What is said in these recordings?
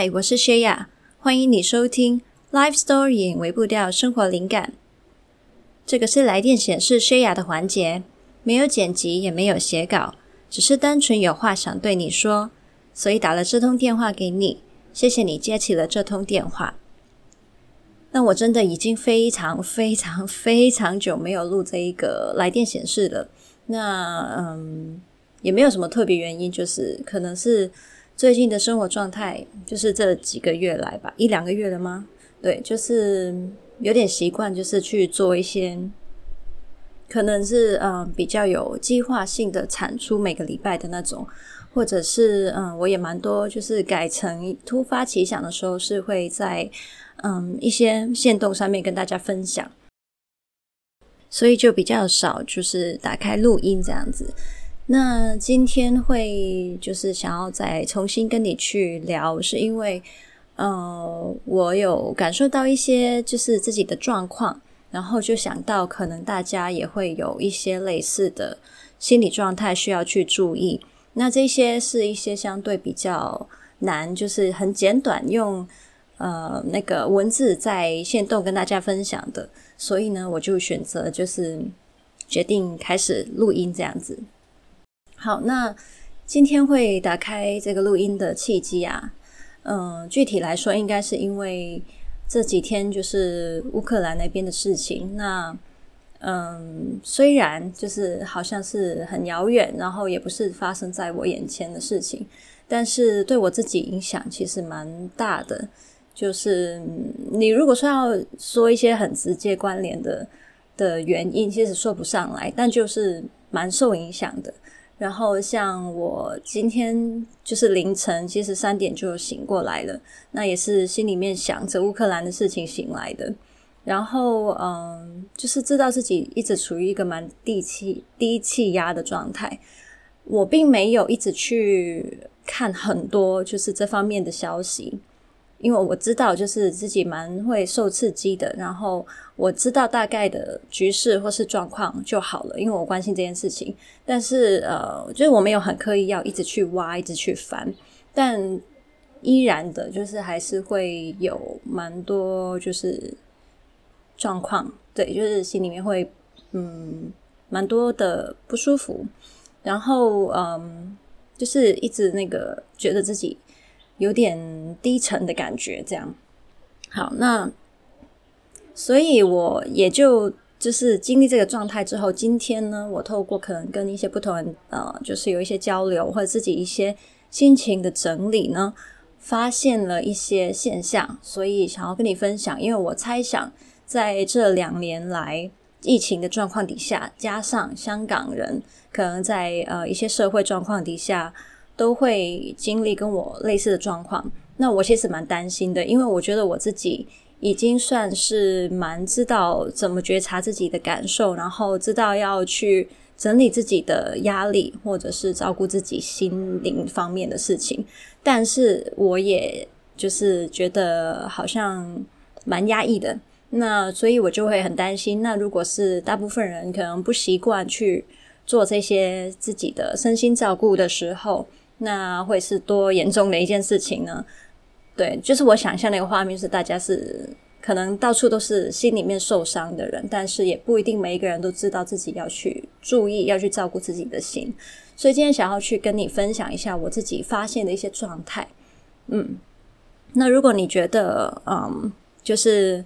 嗨，我是薛雅，欢迎你收听 Life Story 微步调生活灵感。这个是来电显示薛雅的环节，没有剪辑，也没有写稿，只是单纯有话想对你说，所以打了这通电话给你。谢谢你接起了这通电话。那我真的已经非常非常非常久没有录这一个来电显示了。那嗯，也没有什么特别原因，就是可能是。最近的生活状态就是这几个月来吧，一两个月了吗？对，就是有点习惯，就是去做一些可能是嗯比较有计划性的产出，每个礼拜的那种，或者是嗯我也蛮多，就是改成突发奇想的时候，是会在嗯一些线动上面跟大家分享，所以就比较少，就是打开录音这样子。那今天会就是想要再重新跟你去聊，是因为呃，我有感受到一些就是自己的状况，然后就想到可能大家也会有一些类似的心理状态需要去注意。那这些是一些相对比较难，就是很简短用呃那个文字在线动跟大家分享的，所以呢，我就选择就是决定开始录音这样子。好，那今天会打开这个录音的契机啊，嗯，具体来说，应该是因为这几天就是乌克兰那边的事情。那嗯，虽然就是好像是很遥远，然后也不是发生在我眼前的事情，但是对我自己影响其实蛮大的。就是你如果说要说一些很直接关联的的原因，其实说不上来，但就是蛮受影响的。然后像我今天就是凌晨，其实三点就醒过来了，那也是心里面想着乌克兰的事情醒来的。然后嗯，就是知道自己一直处于一个蛮低气低气压的状态，我并没有一直去看很多就是这方面的消息。因为我知道，就是自己蛮会受刺激的，然后我知道大概的局势或是状况就好了，因为我关心这件事情。但是呃，就是我没有很刻意要一直去挖，一直去翻，但依然的，就是还是会有蛮多就是状况，对，就是心里面会嗯蛮多的不舒服，然后嗯，就是一直那个觉得自己。有点低沉的感觉，这样。好，那所以我也就就是经历这个状态之后，今天呢，我透过可能跟一些不同人呃，就是有一些交流或者自己一些心情的整理呢，发现了一些现象，所以想要跟你分享。因为我猜想，在这两年来疫情的状况底下，加上香港人可能在呃一些社会状况底下。都会经历跟我类似的状况，那我其实蛮担心的，因为我觉得我自己已经算是蛮知道怎么觉察自己的感受，然后知道要去整理自己的压力，或者是照顾自己心灵方面的事情，但是我也就是觉得好像蛮压抑的，那所以我就会很担心，那如果是大部分人可能不习惯去做这些自己的身心照顾的时候。那会是多严重的一件事情呢？对，就是我想象那个画面是大家是可能到处都是心里面受伤的人，但是也不一定每一个人都知道自己要去注意，要去照顾自己的心。所以今天想要去跟你分享一下我自己发现的一些状态。嗯，那如果你觉得嗯，就是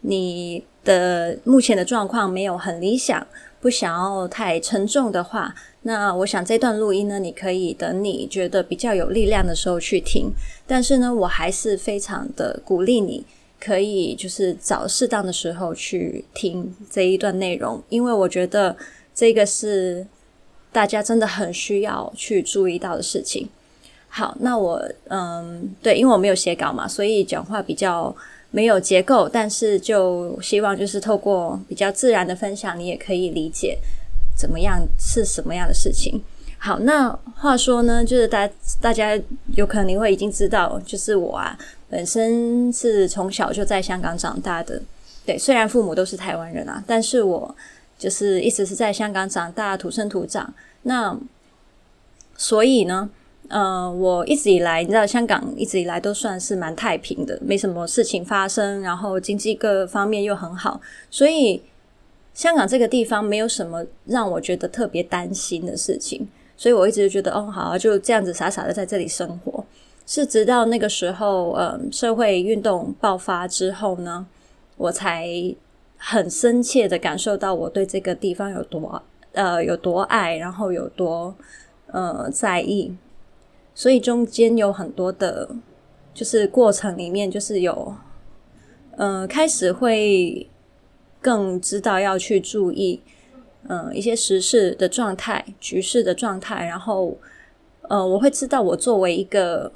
你的目前的状况没有很理想，不想要太沉重的话。那我想这段录音呢，你可以等你觉得比较有力量的时候去听。但是呢，我还是非常的鼓励你，可以就是找适当的时候去听这一段内容，因为我觉得这个是大家真的很需要去注意到的事情。好，那我嗯，对，因为我没有写稿嘛，所以讲话比较没有结构，但是就希望就是透过比较自然的分享，你也可以理解。怎么样是什么样的事情？好，那话说呢，就是大大家有可能会已经知道，就是我啊，本身是从小就在香港长大的。对，虽然父母都是台湾人啊，但是我就是一直是在香港长大，土生土长。那所以呢，呃，我一直以来，你知道，香港一直以来都算是蛮太平的，没什么事情发生，然后经济各方面又很好，所以香港这个地方没有什么让我觉得特别担心的事情，所以我一直觉得，哦，好，就这样子傻傻的在这里生活。是直到那个时候，呃，社会运动爆发之后呢，我才很深切的感受到我对这个地方有多呃有多爱，然后有多呃在意。所以中间有很多的，就是过程里面，就是有呃开始会更知道要去注意，呃一些时事的状态、局势的状态，然后呃我会知道我作为一个。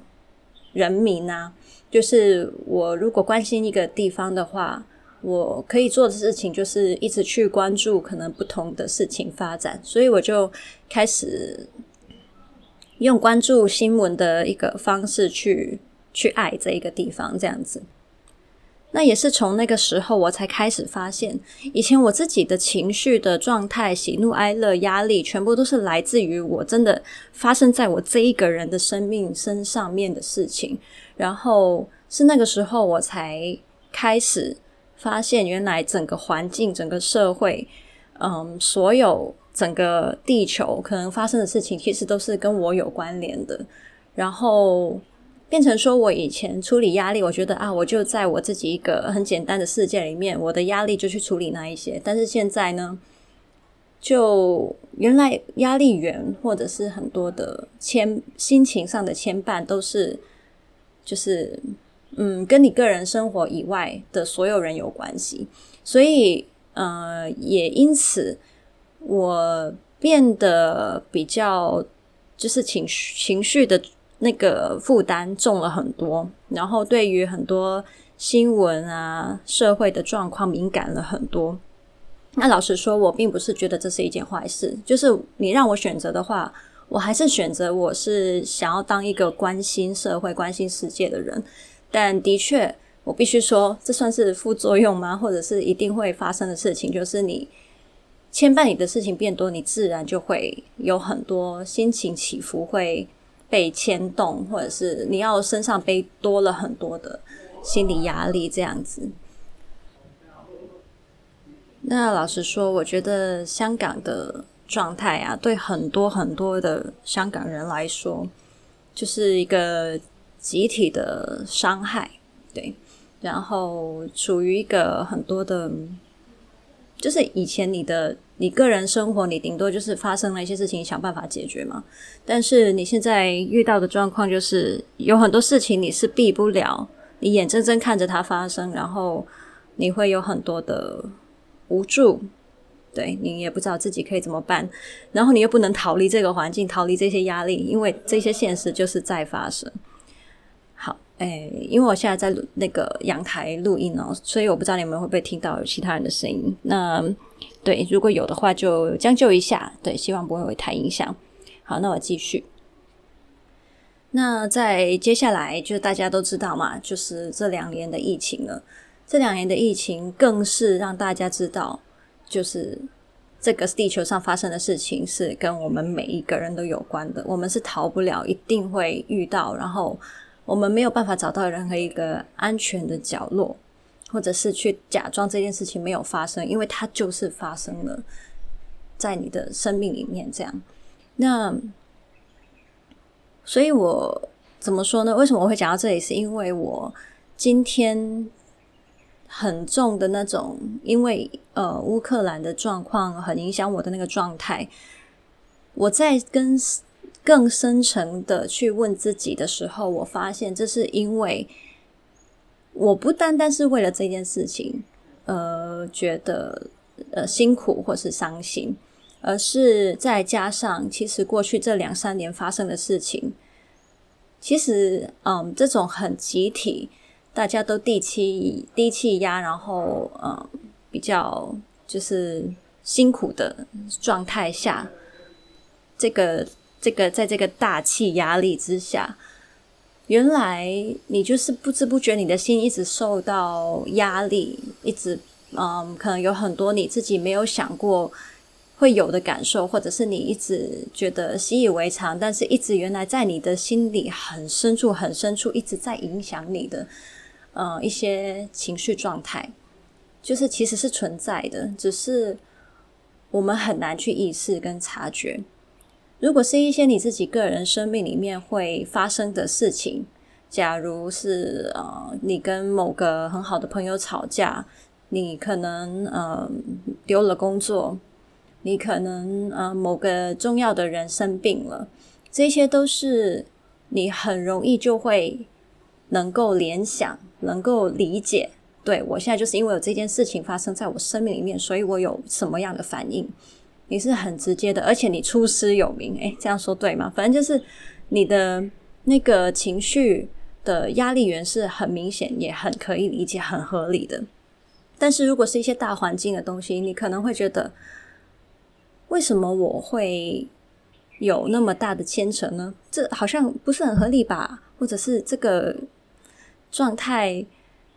人民啊，就是我如果关心一个地方的话，我可以做的事情就是一直去关注可能不同的事情发展，所以我就开始用关注新闻的一个方式去去爱这一个地方，这样子。那也是从那个时候，我才开始发现，以前我自己的情绪的状态、喜怒哀乐、压力，全部都是来自于我真的发生在我这一个人的生命身上面的事情。然后是那个时候，我才开始发现，原来整个环境、整个社会，嗯，所有整个地球可能发生的事情，其实都是跟我有关联的。然后。变成说，我以前处理压力，我觉得啊，我就在我自己一个很简单的世界里面，我的压力就去处理那一些。但是现在呢，就原来压力源或者是很多的牵心情上的牵绊，都是就是嗯，跟你个人生活以外的所有人有关系。所以呃，也因此我变得比较就是情绪情绪的。那个负担重了很多，然后对于很多新闻啊、社会的状况敏感了很多。那老实说，我并不是觉得这是一件坏事。就是你让我选择的话，我还是选择我是想要当一个关心社会、关心世界的人。但的确，我必须说，这算是副作用吗？或者是一定会发生的事情？就是你牵绊你的事情变多，你自然就会有很多心情起伏会。被牵动，或者是你要身上背多了很多的心理压力，这样子。那老实说，我觉得香港的状态啊，对很多很多的香港人来说，就是一个集体的伤害，对。然后处于一个很多的，就是以前你的。你个人生活，你顶多就是发生了一些事情，想办法解决嘛。但是你现在遇到的状况，就是有很多事情你是避不了，你眼睁睁看着它发生，然后你会有很多的无助，对，你也不知道自己可以怎么办，然后你又不能逃离这个环境，逃离这些压力，因为这些现实就是在发生。好，哎，因为我现在在那个阳台录音哦，所以我不知道你们会不会听到有其他人的声音。那。对，如果有的话就将就一下。对，希望不会太影响。好，那我继续。那在接下来，就大家都知道嘛，就是这两年的疫情了。这两年的疫情更是让大家知道，就是这个地球上发生的事情是跟我们每一个人都有关的。我们是逃不了，一定会遇到。然后我们没有办法找到任何一个安全的角落。或者是去假装这件事情没有发生，因为它就是发生了在你的生命里面。这样，那所以我怎么说呢？为什么我会讲到这里？是因为我今天很重的那种，因为呃乌克兰的状况很影响我的那个状态。我在跟更深层的去问自己的时候，我发现这是因为。我不单单是为了这件事情，呃，觉得呃辛苦或是伤心，而是再加上，其实过去这两三年发生的事情，其实，嗯，这种很集体，大家都低气低气压，然后，嗯，比较就是辛苦的状态下，这个这个在这个大气压力之下。原来你就是不知不觉，你的心一直受到压力，一直嗯，可能有很多你自己没有想过会有的感受，或者是你一直觉得习以为常，但是一直原来在你的心里很深处、很深处一直在影响你的，呃，一些情绪状态，就是其实是存在的，只是我们很难去意识跟察觉。如果是一些你自己个人生命里面会发生的事情，假如是呃，你跟某个很好的朋友吵架，你可能呃丢了工作。你可能呃某个重要的人生病了，这些都是你很容易就会能够联想、能够理解。对，我现在就是因为有这件事情发生在我生命里面，所以我有什么样的反应？你是很直接的，而且你出师有名。诶，这样说对吗？反正就是你的那个情绪的压力源是很明显，也很可以理解、很合理的。但是如果是一些大环境的东西，你可能会觉得。为什么我会有那么大的牵扯呢？这好像不是很合理吧？或者是这个状态，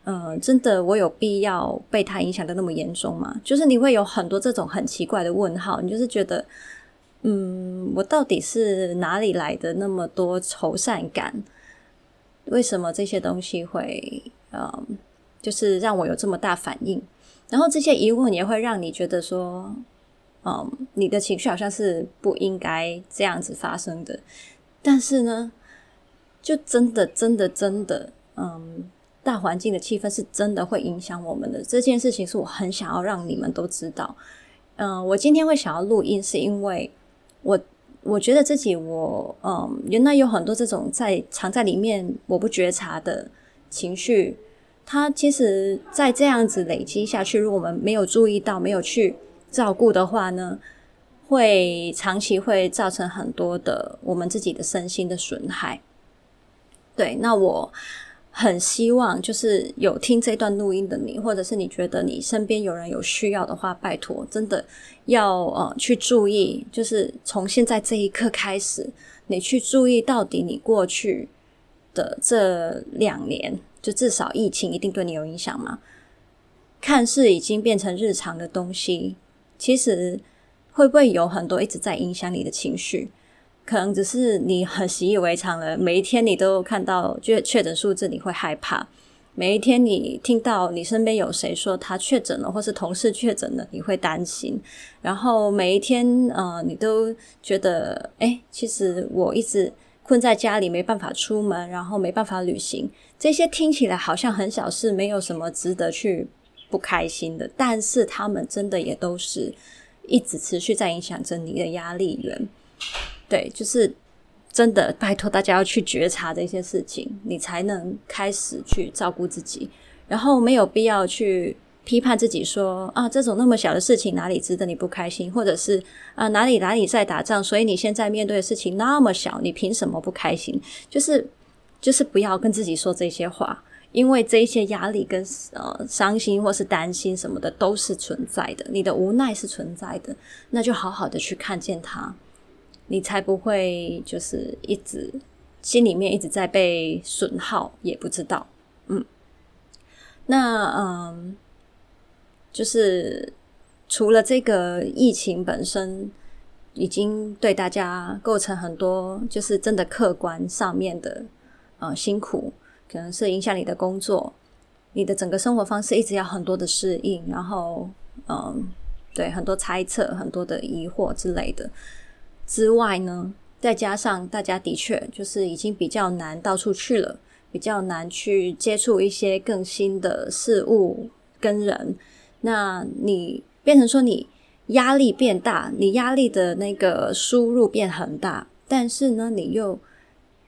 呃，真的我有必要被他影响得那么严重吗？就是你会有很多这种很奇怪的问号，你就是觉得，嗯，我到底是哪里来的那么多愁善感？为什么这些东西会，呃，就是让我有这么大反应？然后这些疑问也会让你觉得说。嗯，你的情绪好像是不应该这样子发生的，但是呢，就真的、真的、真的，嗯，大环境的气氛是真的会影响我们的。这件事情是我很想要让你们都知道。嗯，我今天会想要录音，是因为我我觉得自己我嗯，原来有很多这种在藏在里面我不觉察的情绪，它其实，在这样子累积下去，如果我们没有注意到，没有去。照顾的话呢，会长期会造成很多的我们自己的身心的损害。对，那我很希望就是有听这段录音的你，或者是你觉得你身边有人有需要的话，拜托，真的要呃去注意，就是从现在这一刻开始，你去注意到底你过去的这两年，就至少疫情一定对你有影响吗？看似已经变成日常的东西。其实会不会有很多一直在影响你的情绪？可能只是你很习以为常了。每一天你都看到确确诊数字，你会害怕；每一天你听到你身边有谁说他确诊了，或是同事确诊了，你会担心。然后每一天，呃，你都觉得，诶，其实我一直困在家里，没办法出门，然后没办法旅行。这些听起来好像很小事，没有什么值得去。不开心的，但是他们真的也都是一直持续在影响着你的压力源。对，就是真的，拜托大家要去觉察这些事情，你才能开始去照顾自己。然后没有必要去批判自己说啊，这种那么小的事情哪里值得你不开心，或者是啊哪里哪里在打仗，所以你现在面对的事情那么小，你凭什么不开心？就是就是不要跟自己说这些话。因为这些压力跟呃伤心或是担心什么的都是存在的，你的无奈是存在的，那就好好的去看见它，你才不会就是一直心里面一直在被损耗，也不知道，嗯，那嗯，就是除了这个疫情本身已经对大家构成很多，就是真的客观上面的呃辛苦。可能是影响你的工作，你的整个生活方式一直要很多的适应，然后嗯，对，很多猜测、很多的疑惑之类的之外呢，再加上大家的确就是已经比较难到处去了，比较难去接触一些更新的事物跟人，那你变成说你压力变大，你压力的那个输入变很大，但是呢，你又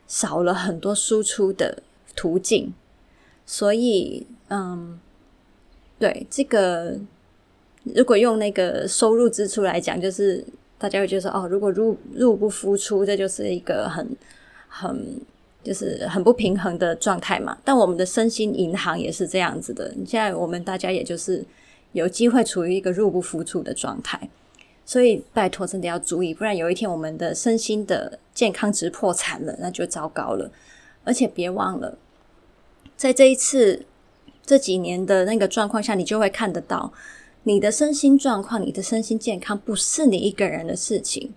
少了很多输出的。途径，所以，嗯，对这个，如果用那个收入支出来讲，就是大家会觉得，哦，如果入入不敷出，这就是一个很很就是很不平衡的状态嘛。但我们的身心银行也是这样子的，现在我们大家也就是有机会处于一个入不敷出的状态，所以拜托真的要注意，不然有一天我们的身心的健康值破产了，那就糟糕了。而且别忘了。在这一次这几年的那个状况下，你就会看得到，你的身心状况、你的身心健康不是你一个人的事情。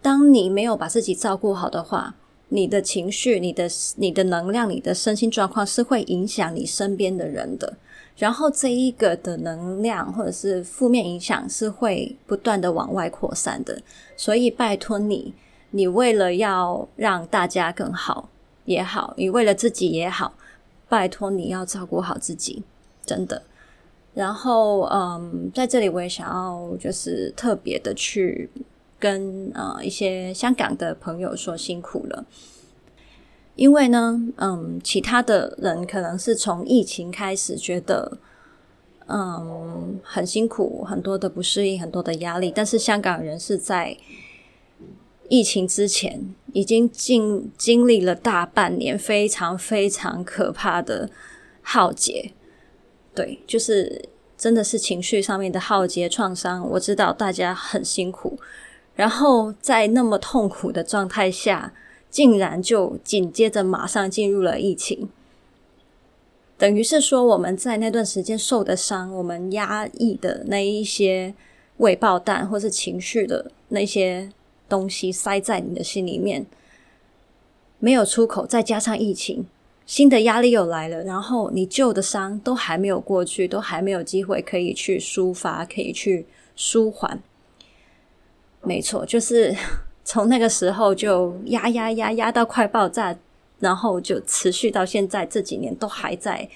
当你没有把自己照顾好的话，你的情绪、你的、你的能量、你的身心状况是会影响你身边的人的。然后这一个的能量或者是负面影响是会不断的往外扩散的。所以拜托你，你为了要让大家更好也好，你为了自己也好，拜托你要照顾好自己，真的。然后，嗯，在这里我也想要就是特别的去跟呃一些香港的朋友说辛苦了，因为呢，嗯，其他的人可能是从疫情开始觉得，嗯，很辛苦，很多的不适应，很多的压力，但是香港人是在疫情之前已经经经历了大半年非常非常可怕的浩劫。对，就是真的是情绪上面的浩劫创伤。我知道大家很辛苦，然后在那么痛苦的状态下，竟然就紧接着马上进入了疫情，等于是说我们在那段时间受的伤，我们压抑的那一些未爆弹或是情绪的那些东西塞在你的心里面，没有出口，再加上疫情。新的压力又来了，然后你旧的伤都还没有过去，都还没有机会可以去抒发，可以去舒缓。没错，就是从那个时候就压压压压到快爆炸，然后就持续到现在这几年都还在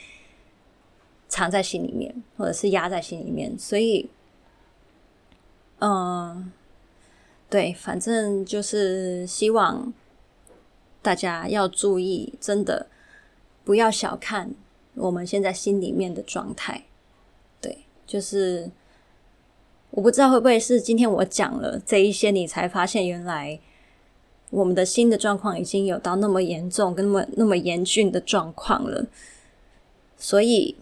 藏在心里面，或者是压在心里面。所以，嗯，对，反正就是希望大家要注意，真的。不要小看我们现在心里面的状态，对，就是我不知道会不会是今天我讲了这一些，你才发现原来我们的心的状况已经有到那么严重跟那么那么严峻的状况了。所以，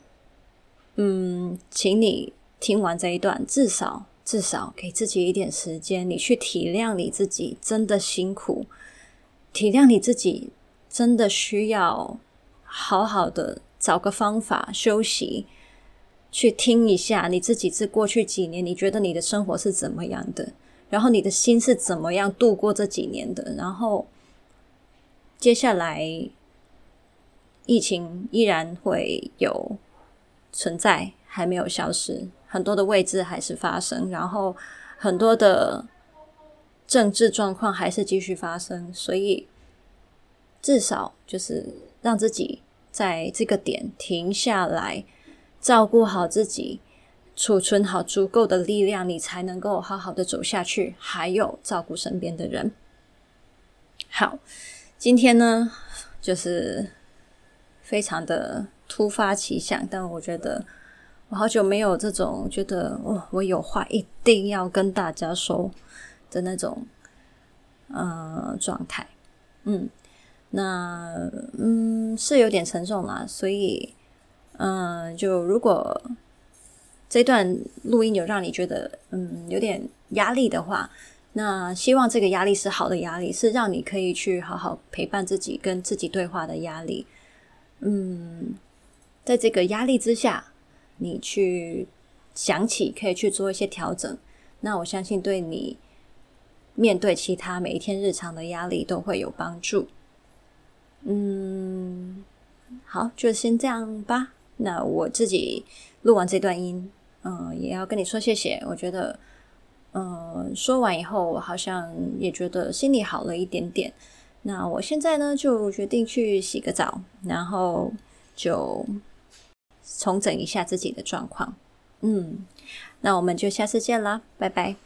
嗯，请你听完这一段，至少至少给自己一点时间，你去体谅你自己真的辛苦，体谅你自己真的需要。好好的找个方法休息，去听一下你自己这过去几年，你觉得你的生活是怎么样的？然后你的心是怎么样度过这几年的？然后接下来疫情依然会有存在，还没有消失，很多的位置还是发生，然后很多的政治状况还是继续发生，所以至少就是。让自己在这个点停下来，照顾好自己，储存好足够的力量，你才能够好好的走下去。还有照顾身边的人。好，今天呢，就是非常的突发奇想，但我觉得我好久没有这种觉得，哦，我有话一定要跟大家说的那种，呃，状态。嗯。那嗯是有点沉重啦，所以嗯，就如果这段录音有让你觉得嗯有点压力的话，那希望这个压力是好的压力，是让你可以去好好陪伴自己、跟自己对话的压力。嗯，在这个压力之下，你去想起可以去做一些调整，那我相信对你面对其他每一天日常的压力都会有帮助。嗯，好，就先这样吧。那我自己录完这段音，嗯，也要跟你说谢谢。我觉得，嗯，说完以后，我好像也觉得心里好了一点点。那我现在呢，就决定去洗个澡，然后就重整一下自己的状况。嗯，那我们就下次见啦，拜拜。